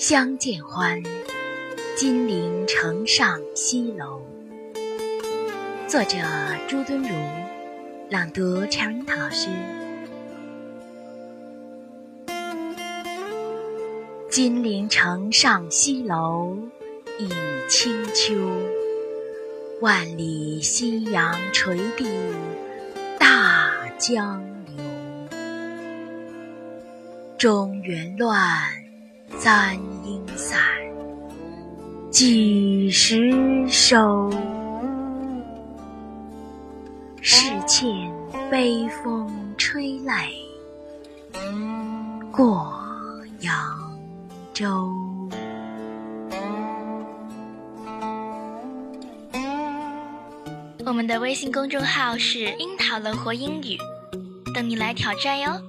相见欢，金陵城上西楼。作者：朱敦儒，朗读：陈云涛老师。金陵城上西楼，忆清秋。万里夕阳垂地，大江流。中原乱，簪伞，几时收？世欠悲风吹泪，过扬州。我们的微信公众号是“樱桃乐活英语”，等你来挑战哟。